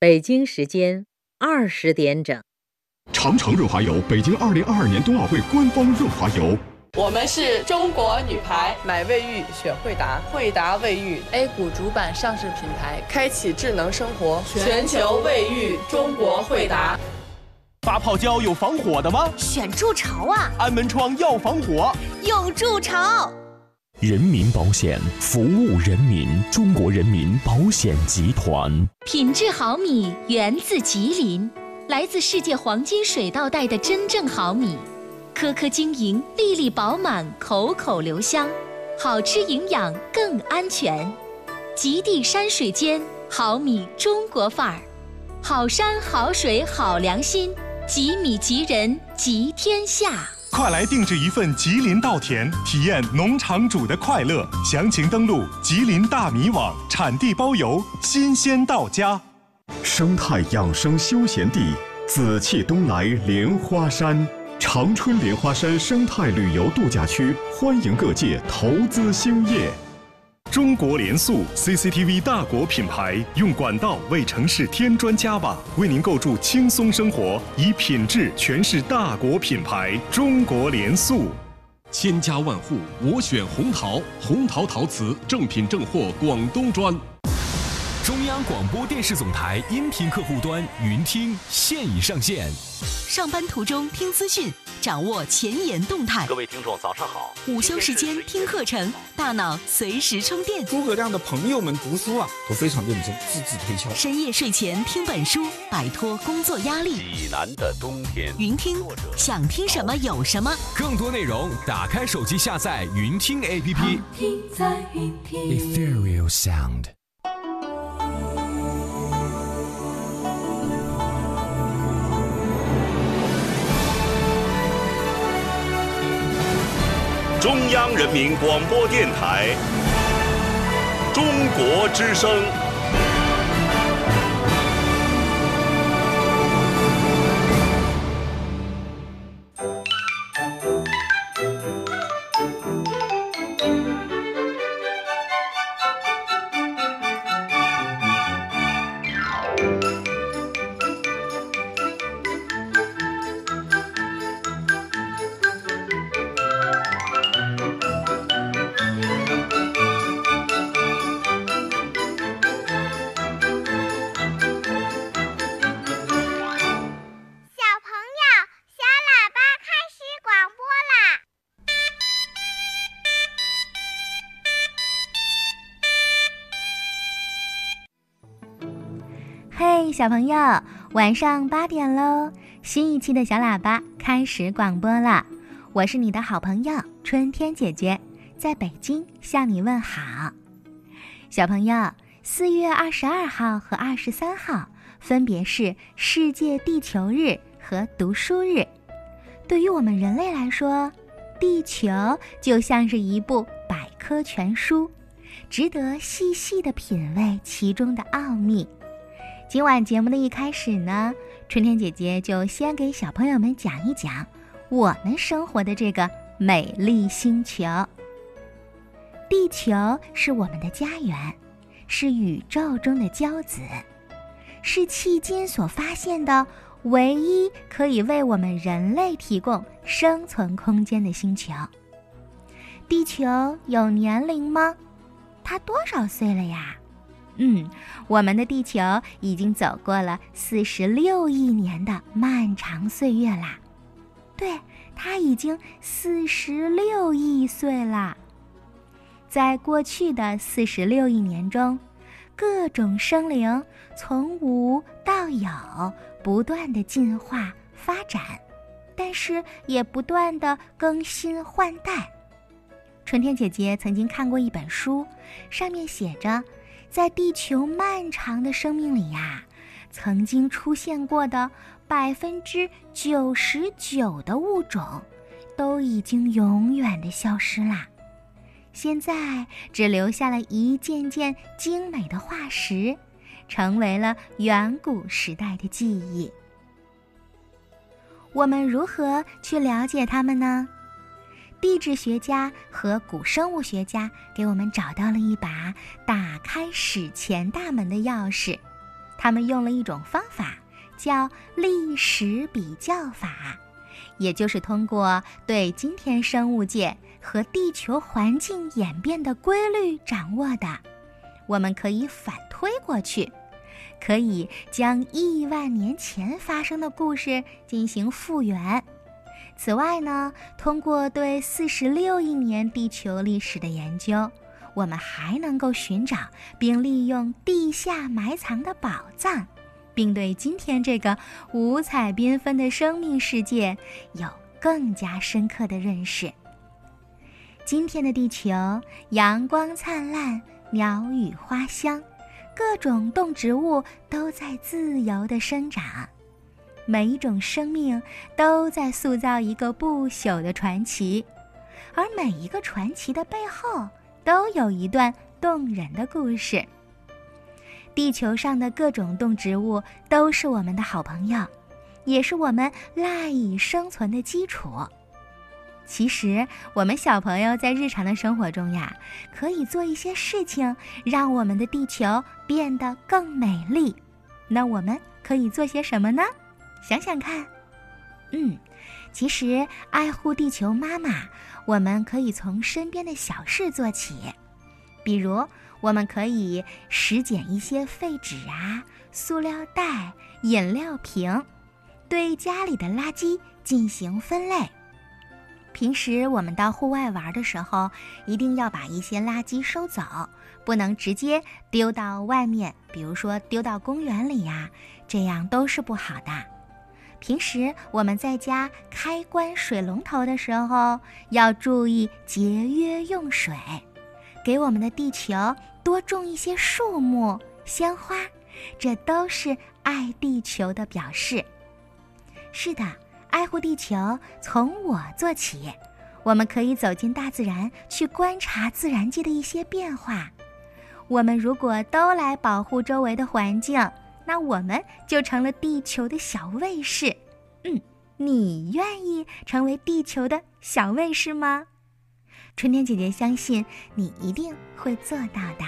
北京时间二十点整。长城润滑油，北京二零二二年冬奥会官方润滑油。我们是中国女排，买卫浴选惠达，惠达卫浴 A 股主板上市品牌，开启智能生活，全球卫浴中国惠达。发泡胶有防火的吗？选筑巢啊！安门窗要防火，有筑巢。人民保险服务人民，中国人民保险集团。品质好米源自吉林，来自世界黄金水稻带的真正好米。颗颗晶莹，粒粒饱满，口口留香，好吃营养更安全。极地山水间，好米中国范儿，好山好水好良心，吉米吉人吉天下。快来定制一份吉林稻田，体验农场主的快乐。详情登录吉林大米网，产地包邮，新鲜到家。生态养生休闲地，紫气东来莲花山。长春莲花山生态旅游度假区欢迎各界投资兴业。中国联塑 CCTV 大国品牌，用管道为城市添砖加瓦，为您构筑轻松生活，以品质诠释大国品牌。中国联塑，千家万户我选红陶，红陶陶瓷正品正货广东砖。中央广播电视总台音频客户端云听现已上线。上班途中听资讯，掌握前沿动态。各位听众，早上好。午休时间听课程，大脑随时充电。诸葛亮的朋友们读书啊，都非常认真，字字推敲。深夜睡前听本书，摆脱工作压力。济南的冬天。云听，想听什么有什么。更多内容，打开手机下载云听 APP。听在云听。Ethereal Sound。中央人民广播电台《中国之声》。小朋友，晚上八点喽！新一期的小喇叭开始广播了。我是你的好朋友春天姐姐，在北京向你问好。小朋友，四月二十二号和二十三号分别是世界地球日和读书日。对于我们人类来说，地球就像是一部百科全书，值得细细的品味其中的奥秘。今晚节目的一开始呢，春天姐姐就先给小朋友们讲一讲我们生活的这个美丽星球。地球是我们的家园，是宇宙中的骄子，是迄今所发现的唯一可以为我们人类提供生存空间的星球。地球有年龄吗？它多少岁了呀？嗯，我们的地球已经走过了四十六亿年的漫长岁月啦。对，它已经四十六亿岁啦。在过去的四十六亿年中，各种生灵从无到有，不断的进化发展，但是也不断的更新换代。春天姐姐曾经看过一本书，上面写着。在地球漫长的生命里呀，曾经出现过的百分之九十九的物种，都已经永远的消失啦。现在只留下了一件件精美的化石，成为了远古时代的记忆。我们如何去了解它们呢？地质学家和古生物学家给我们找到了一把打开史前大门的钥匙，他们用了一种方法，叫历史比较法，也就是通过对今天生物界和地球环境演变的规律掌握的，我们可以反推过去，可以将亿万年前发生的故事进行复原。此外呢，通过对四十六亿年地球历史的研究，我们还能够寻找并利用地下埋藏的宝藏，并对今天这个五彩缤纷的生命世界有更加深刻的认识。今天的地球，阳光灿烂，鸟语花香，各种动植物都在自由地生长。每一种生命都在塑造一个不朽的传奇，而每一个传奇的背后都有一段动人的故事。地球上的各种动植物都是我们的好朋友，也是我们赖以生存的基础。其实，我们小朋友在日常的生活中呀，可以做一些事情，让我们的地球变得更美丽。那我们可以做些什么呢？想想看，嗯，其实爱护地球妈妈，我们可以从身边的小事做起，比如我们可以拾捡一些废纸啊、塑料袋、饮料瓶，对家里的垃圾进行分类。平时我们到户外玩的时候，一定要把一些垃圾收走，不能直接丢到外面，比如说丢到公园里呀，这样都是不好的。平时我们在家开关水龙头的时候，要注意节约用水，给我们的地球多种一些树木、鲜花，这都是爱地球的表示。是的，爱护地球从我做起，我们可以走进大自然，去观察自然界的一些变化。我们如果都来保护周围的环境。那我们就成了地球的小卫士，嗯，你愿意成为地球的小卫士吗？春天姐姐相信你一定会做到的。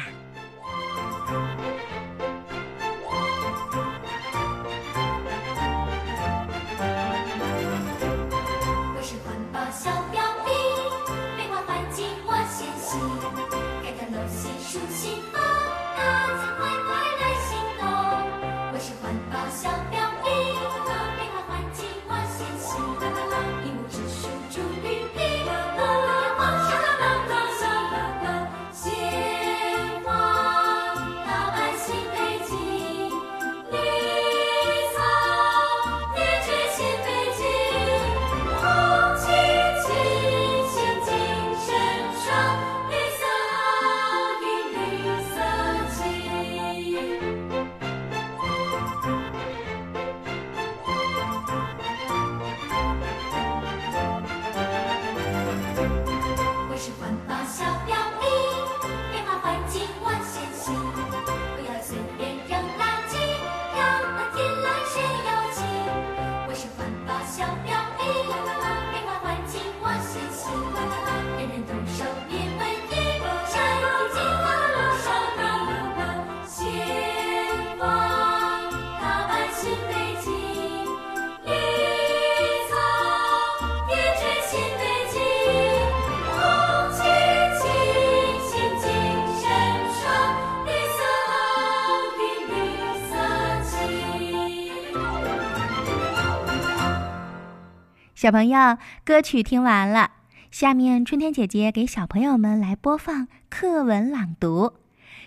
小朋友，歌曲听完了，下面春天姐姐给小朋友们来播放课文朗读。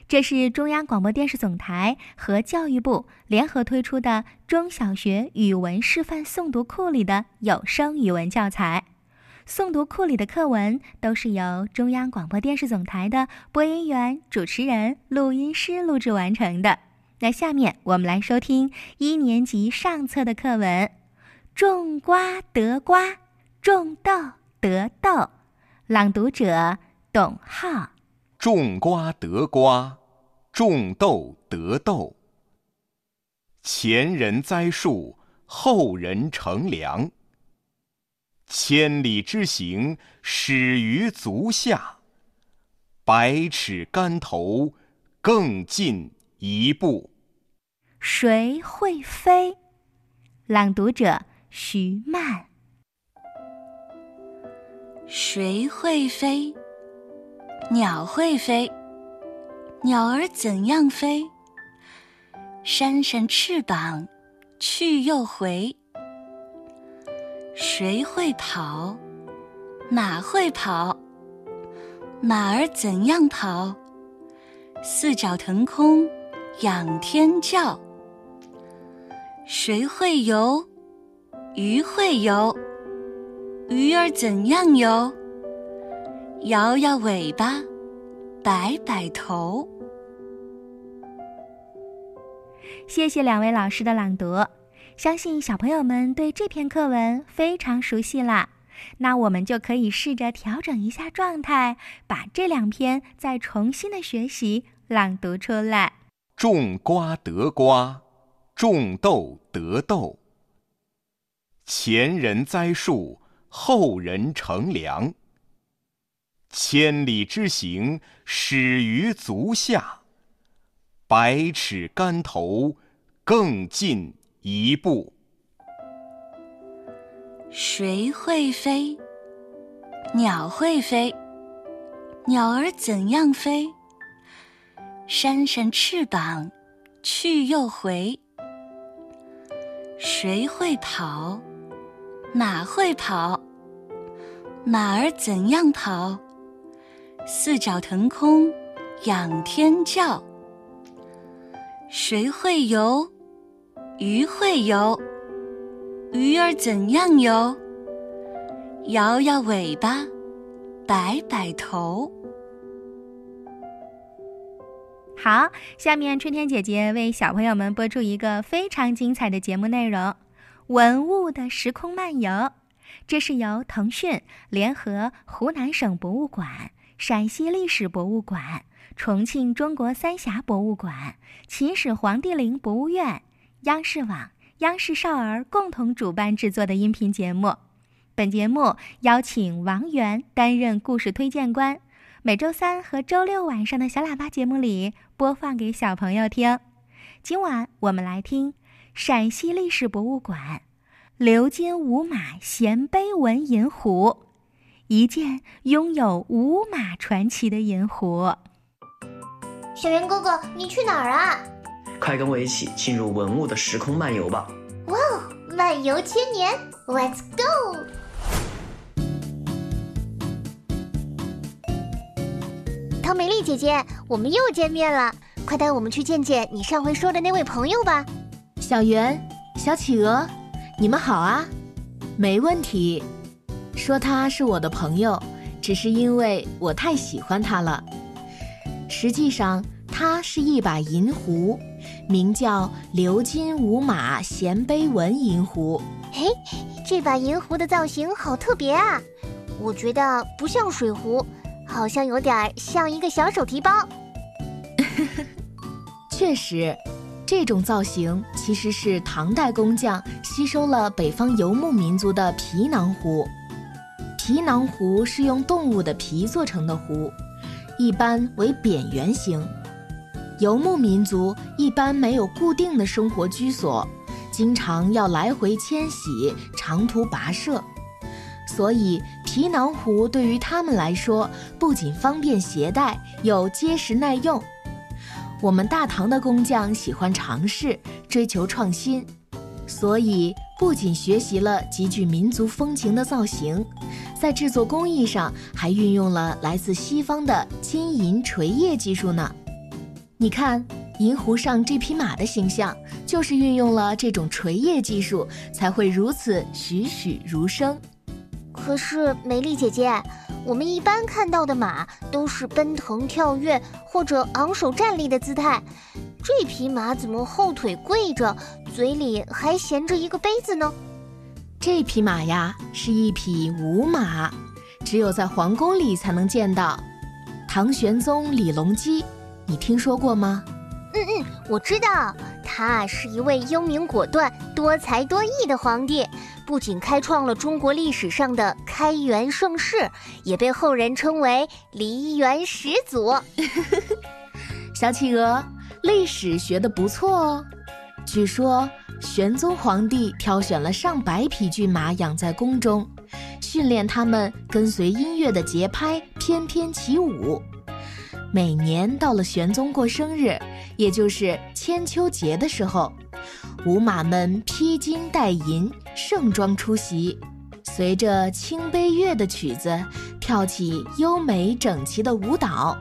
这是中央广播电视总台和教育部联合推出的中小学语文示范诵读库里的有声语文教材。诵读库里的课文都是由中央广播电视总台的播音员、主持人、录音师录制完成的。那下面我们来收听一年级上册的课文。种瓜得瓜，种豆得豆。朗读者：董浩。种瓜得瓜，种豆得豆。前人栽树，后人乘凉。千里之行，始于足下。百尺竿头，更进一步。谁会飞？朗读者徐曼。谁会飞？鸟会飞。鸟儿怎样飞？扇扇翅膀，去又回。谁会跑？马会跑。马儿怎样跑？四脚腾空，仰天叫。谁会游？鱼会游。鱼儿怎样游？摇摇尾巴，摆摆头。谢谢两位老师的朗读，相信小朋友们对这篇课文非常熟悉了。那我们就可以试着调整一下状态，把这两篇再重新的学习朗读出来。种瓜得瓜，种豆得豆。前人栽树，后人乘凉。千里之行，始于足下。百尺竿头，更进一步。谁会飞？鸟会飞。鸟儿怎样飞？扇扇翅膀，去又回。谁会跑？马会跑。马儿怎样跑？四脚腾空，仰天叫。谁会游？鱼会游。鱼儿怎样游？摇摇尾巴，摆摆头。好，下面春天姐姐为小朋友们播出一个非常精彩的节目内容《文物的时空漫游》。这是由腾讯联合湖南省博物馆、陕西历史博物馆、重庆中国三峡博物馆、秦始皇帝陵博物院、央视网。央视少儿共同主办制作的音频节目，本节目邀请王源担任故事推荐官，每周三和周六晚上的小喇叭节目里播放给小朋友听。今晚我们来听陕西历史博物馆鎏金五马衔碑文银壶，一件拥有五马传奇的银壶。小圆哥哥，你去哪儿啊？快跟我一起进入文物的时空漫游吧！哇哦，漫游千年，Let's go！唐美丽姐姐，我们又见面了，快带我们去见见你上回说的那位朋友吧。小圆、小企鹅，你们好啊！没问题。说他是我的朋友，只是因为我太喜欢他了。实际上，它是一把银壶。名叫鎏金五马衔杯纹银壶。嘿，这把银壶的造型好特别啊！我觉得不像水壶，好像有点像一个小手提包。确实，这种造型其实是唐代工匠吸收了北方游牧民族的皮囊壶。皮囊壶是用动物的皮做成的壶，一般为扁圆形。游牧民族一般没有固定的生活居所，经常要来回迁徙、长途跋涉，所以皮囊壶对于他们来说不仅方便携带，又结实耐用。我们大唐的工匠喜欢尝试、追求创新，所以不仅学习了极具民族风情的造型，在制作工艺上还运用了来自西方的金银锤业技术呢。你看，银壶上这匹马的形象，就是运用了这种锤业技术，才会如此栩栩如生。可是，美丽姐姐，我们一般看到的马都是奔腾、跳跃或者昂首站立的姿态，这匹马怎么后腿跪着，嘴里还衔着一个杯子呢？这匹马呀，是一匹舞马，只有在皇宫里才能见到。唐玄宗李隆基。你听说过吗？嗯嗯，我知道，他是一位英明果断、多才多艺的皇帝，不仅开创了中国历史上的开元盛世，也被后人称为梨园始祖。小企鹅，历史学的不错哦。据说玄宗皇帝挑选了上百匹骏马养在宫中，训练它们跟随音乐的节拍翩翩起舞。每年到了玄宗过生日，也就是千秋节的时候，舞马们披金戴银，盛装出席，随着清悲乐的曲子跳起优美整齐的舞蹈。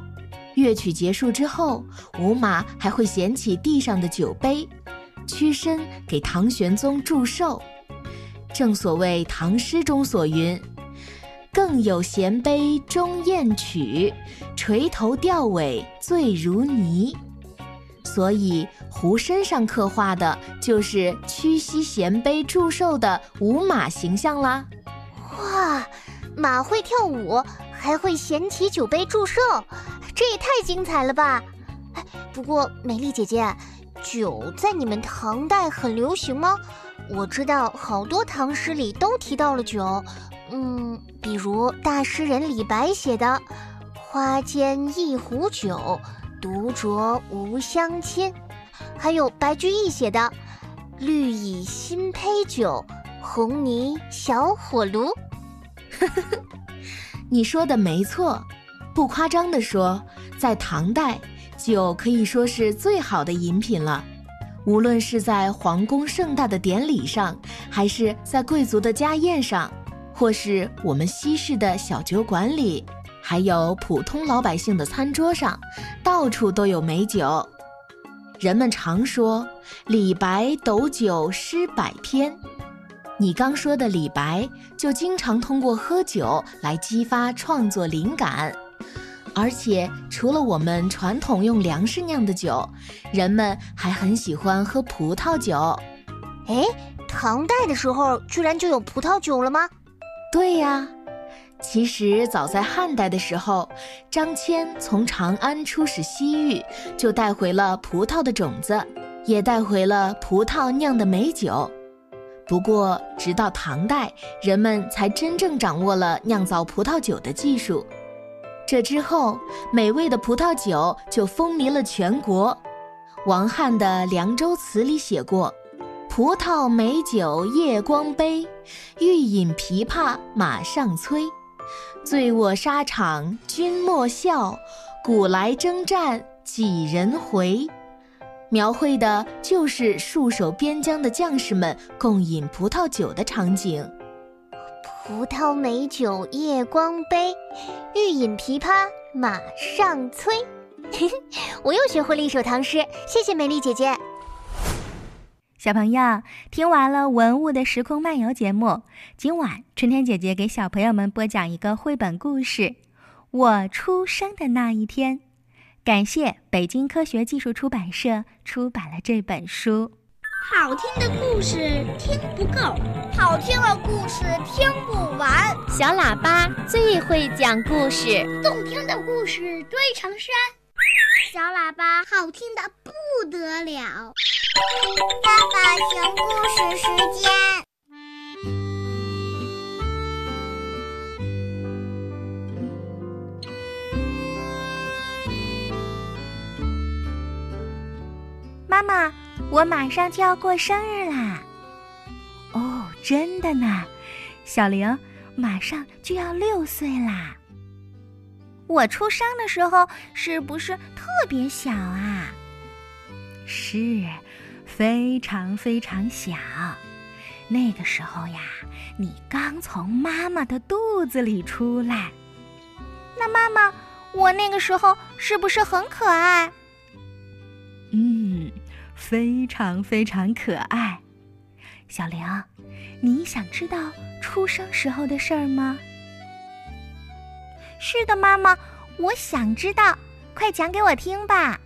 乐曲结束之后，舞马还会捡起地上的酒杯，屈身给唐玄宗祝寿。正所谓唐诗中所云。更有衔杯终宴曲，垂头吊尾醉如泥。所以壶身上刻画的就是屈膝衔杯祝寿的舞马形象啦。哇，马会跳舞，还会衔起酒杯祝寿，这也太精彩了吧！哎，不过美丽姐姐，酒在你们唐代很流行吗？我知道好多唐诗里都提到了酒。嗯，比如大诗人李白写的“花间一壶酒，独酌无相亲”，还有白居易写的“绿蚁新醅酒，红泥小火炉”。呵呵呵，你说的没错，不夸张的说，在唐代，酒可以说是最好的饮品了。无论是在皇宫盛大的典礼上，还是在贵族的家宴上。或是我们西式的小酒馆里，还有普通老百姓的餐桌上，到处都有美酒。人们常说李白斗酒诗百篇，你刚说的李白就经常通过喝酒来激发创作灵感。而且除了我们传统用粮食酿的酒，人们还很喜欢喝葡萄酒。哎，唐代的时候居然就有葡萄酒了吗？对呀，其实早在汉代的时候，张骞从长安出使西域，就带回了葡萄的种子，也带回了葡萄酿的美酒。不过，直到唐代，人们才真正掌握了酿造葡萄酒的技术。这之后，美味的葡萄酒就风靡了全国。王翰的《凉州词》里写过。葡萄美酒夜光杯，欲饮琵琶马上催。醉卧沙场君莫笑，古来征战几人回？描绘的就是戍守边疆的将士们共饮葡萄酒的场景。葡萄美酒夜光杯，欲饮琵琶马上催。我又学会了一首唐诗，谢谢美丽姐姐。小朋友听完了文物的时空漫游节目，今晚春天姐姐给小朋友们播讲一个绘本故事《我出生的那一天》。感谢北京科学技术出版社出版了这本书。好听的故事听不够，好听的故事听不完。小喇叭最会讲故事，动听的故事堆成山。小喇叭好听的不得了。爸爸熊故事时间。妈妈，我马上就要过生日啦！哦，真的呢，小玲马上就要六岁啦。我出生的时候是不是特别小啊？是。非常非常小，那个时候呀，你刚从妈妈的肚子里出来。那妈妈，我那个时候是不是很可爱？嗯，非常非常可爱。小玲，你想知道出生时候的事儿吗？是的，妈妈，我想知道，快讲给我听吧。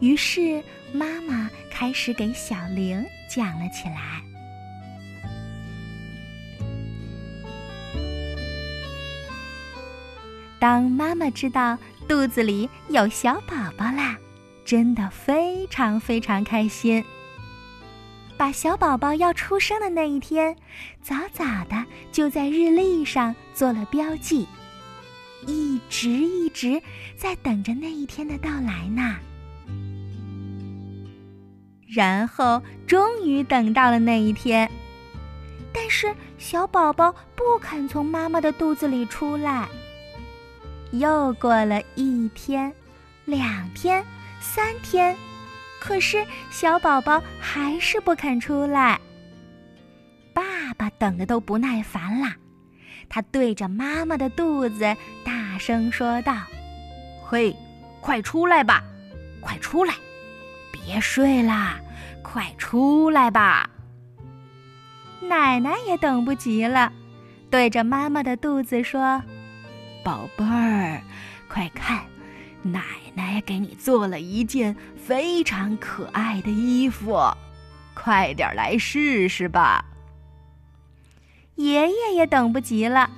于是，妈妈开始给小玲讲了起来。当妈妈知道肚子里有小宝宝啦，真的非常非常开心。把小宝宝要出生的那一天，早早的就在日历上做了标记，一直一直在等着那一天的到来呢。然后终于等到了那一天。但是小宝宝不肯从妈妈的肚子里出来。又过了一天、两天、三天，可是小宝宝还是不肯出来。爸爸等的都不耐烦啦，他对着妈妈的肚子大声说道：“嘿，快出来吧，快出来，别睡啦，快出来吧！”奶奶也等不及了，对着妈妈的肚子说：“宝贝儿，快看，奶奶给你做了一件非常可爱的衣服，快点来试试吧。”爷爷也等不及了，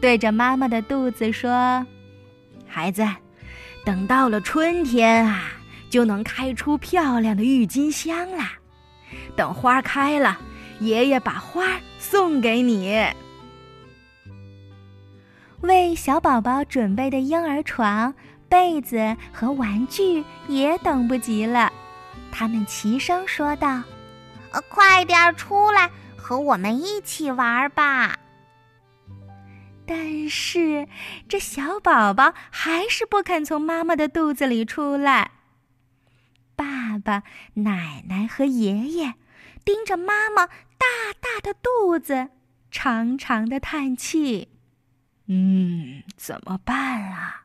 对着妈妈的肚子说：“孩子，等到了春天啊，就能开出漂亮的郁金香啦。等花开了。”爷爷把花送给你，为小宝宝准备的婴儿床、被子和玩具也等不及了。他们齐声说道：“呃，快点出来，和我们一起玩吧！”但是这小宝宝还是不肯从妈妈的肚子里出来。爸、奶奶和爷爷盯着妈妈。大大的肚子，长长的叹气。嗯，怎么办啊？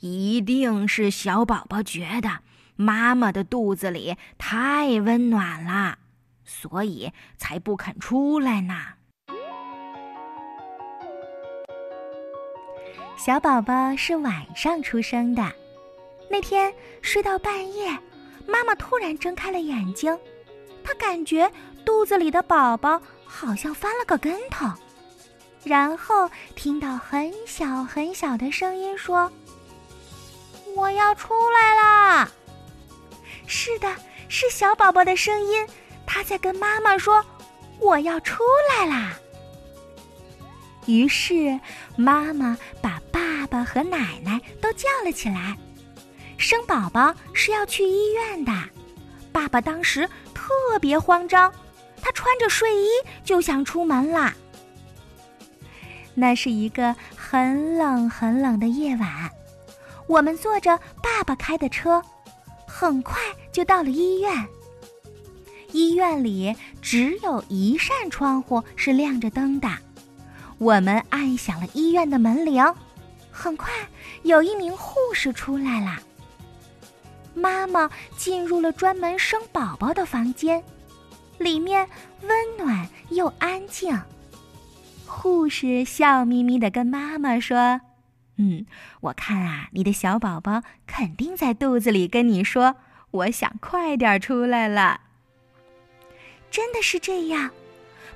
一定是小宝宝觉得妈妈的肚子里太温暖了，所以才不肯出来呢。小宝宝是晚上出生的，那天睡到半夜，妈妈突然睁开了眼睛，她感觉。肚子里的宝宝好像翻了个跟头，然后听到很小很小的声音说：“我要出来啦！”是的，是小宝宝的声音，他在跟妈妈说：“我要出来啦！”于是妈妈把爸爸和奶奶都叫了起来。生宝宝是要去医院的，爸爸当时特别慌张。他穿着睡衣就想出门啦。那是一个很冷很冷的夜晚，我们坐着爸爸开的车，很快就到了医院。医院里只有一扇窗户是亮着灯的，我们按响了医院的门铃，很快有一名护士出来了。妈妈进入了专门生宝宝的房间。里面温暖又安静。护士笑眯眯地跟妈妈说：“嗯，我看啊，你的小宝宝肯定在肚子里跟你说，我想快点出来了。”真的是这样，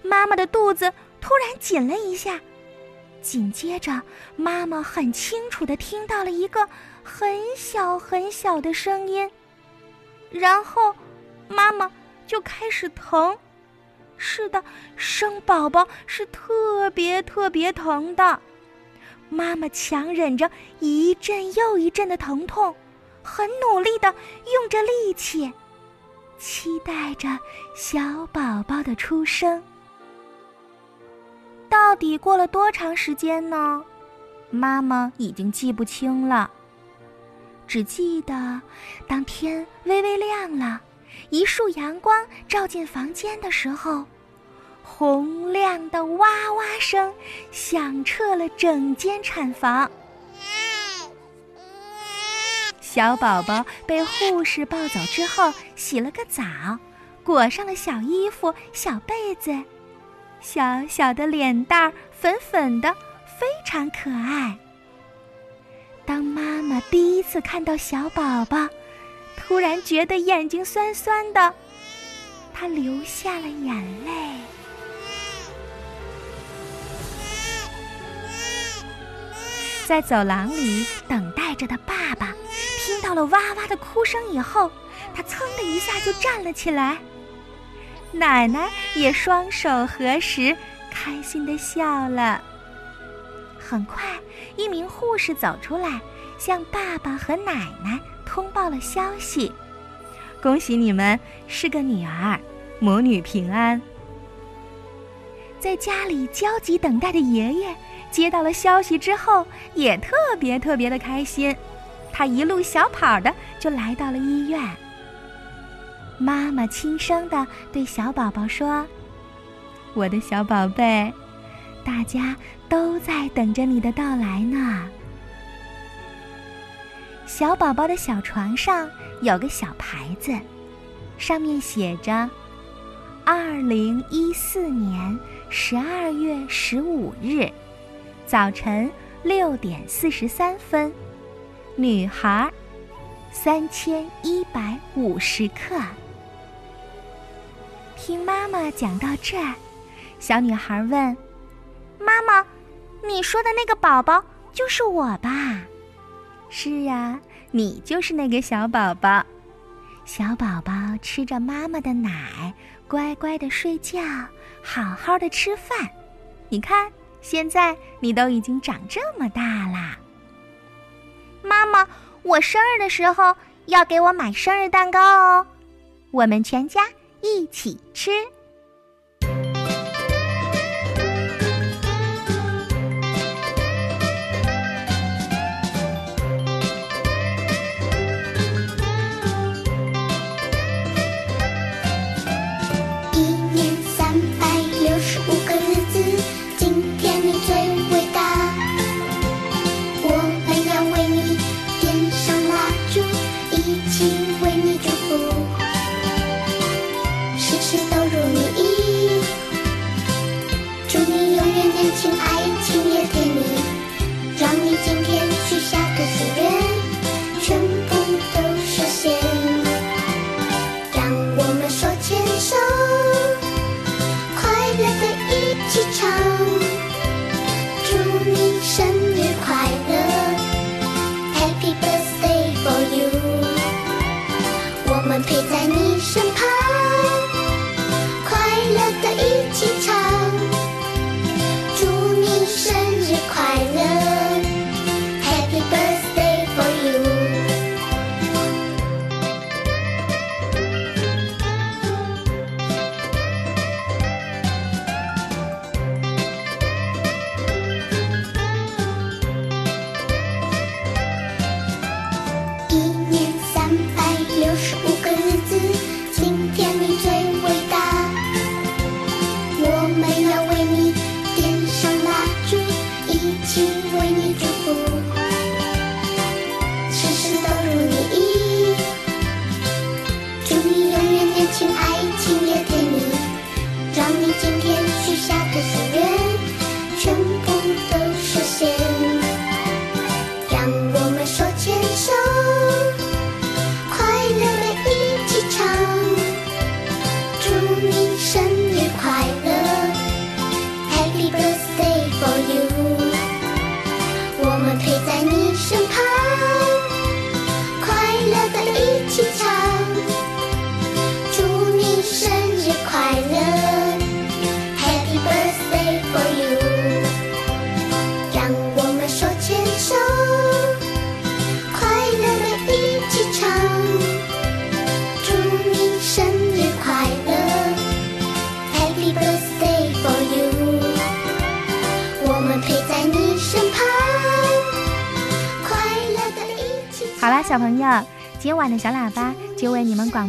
妈妈的肚子突然紧了一下，紧接着，妈妈很清楚地听到了一个很小很小的声音，然后，妈妈。就开始疼，是的，生宝宝是特别特别疼的。妈妈强忍着一阵又一阵的疼痛，很努力的用着力气，期待着小宝宝的出生。到底过了多长时间呢？妈妈已经记不清了，只记得当天微微亮了。一束阳光照进房间的时候，洪亮的哇哇声响彻了整间产房。小宝宝被护士抱走之后，洗了个澡，裹上了小衣服、小被子，小小的脸蛋儿粉粉的，非常可爱。当妈妈第一次看到小宝宝，突然觉得眼睛酸酸的，她流下了眼泪。在走廊里等待着的爸爸，听到了哇哇的哭声以后，他噌的一下就站了起来。奶奶也双手合十，开心的笑了。很快，一名护士走出来，向爸爸和奶奶。通报了消息，恭喜你们是个女儿，母女平安。在家里焦急等待的爷爷接到了消息之后，也特别特别的开心，他一路小跑的就来到了医院。妈妈轻声的对小宝宝说：“我的小宝贝，大家都在等着你的到来呢。”小宝宝的小床上有个小牌子，上面写着：“二零一四年十二月十五日早晨六点四十三分，女孩，三千一百五十克。”听妈妈讲到这儿，小女孩问：“妈妈，你说的那个宝宝就是我吧？”“是啊，你就是那个小宝宝。”小宝宝吃着妈妈的奶，乖乖的睡觉，好好的吃饭。你看，现在你都已经长这么大啦。妈妈，我生日的时候要给我买生日蛋糕哦，我们全家。一起吃。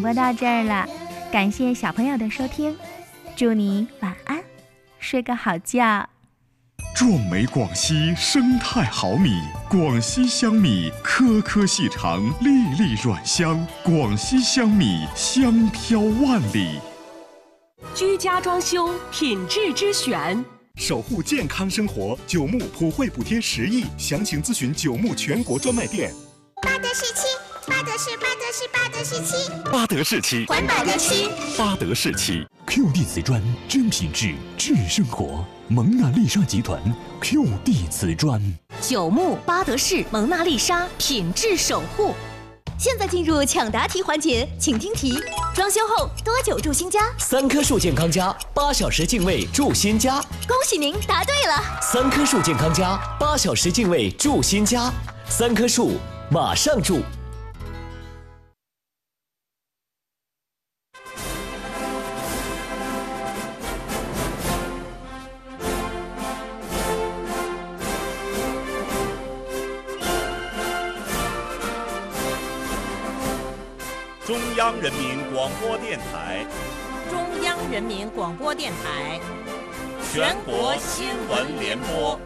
播到这儿了。感谢小朋友的收听，祝你晚安，睡个好觉。壮美广西生态好米，广西香米颗颗细长，粒粒软香。广西香米香飘万里。居家装修品质之选，守护健康生活。九牧普惠补贴十亿，详情咨询九牧全国专卖店。八德士漆，巴德士，巴德士，巴德士漆，巴德士漆，环保的漆，巴德士漆，QD 瓷砖，真品质，智生活。蒙娜丽莎集团，QD 瓷砖，九牧巴德士蒙娜丽莎品质守护。现在进入抢答题环节，请听题：装修后多久住新家？三棵树健康家，八小时净卫住新家。恭喜您答对了。三棵树健康家，八小时净卫住新家。三棵树。马上住。央人民广播电台，中央人民广播电台，全国新闻联播。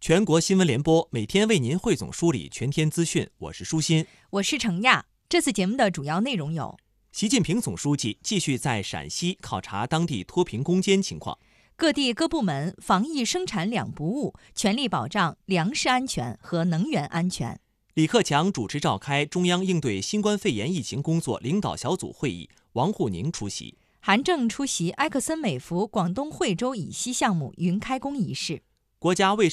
全国新闻联播每天为您汇总梳理全天资讯，我是舒心，我是程亚。这次节目的主要内容有：习近平总书记继续在陕西考察当地脱贫攻坚情况；各地各部门防疫生产两不误，全力保障粮食安全和能源安全。李克强主持召开中央应对新冠肺炎疫情工作领导小组会议，王沪宁出席；韩正出席埃克森美孚广东惠州乙烯项目云开工仪式。国家卫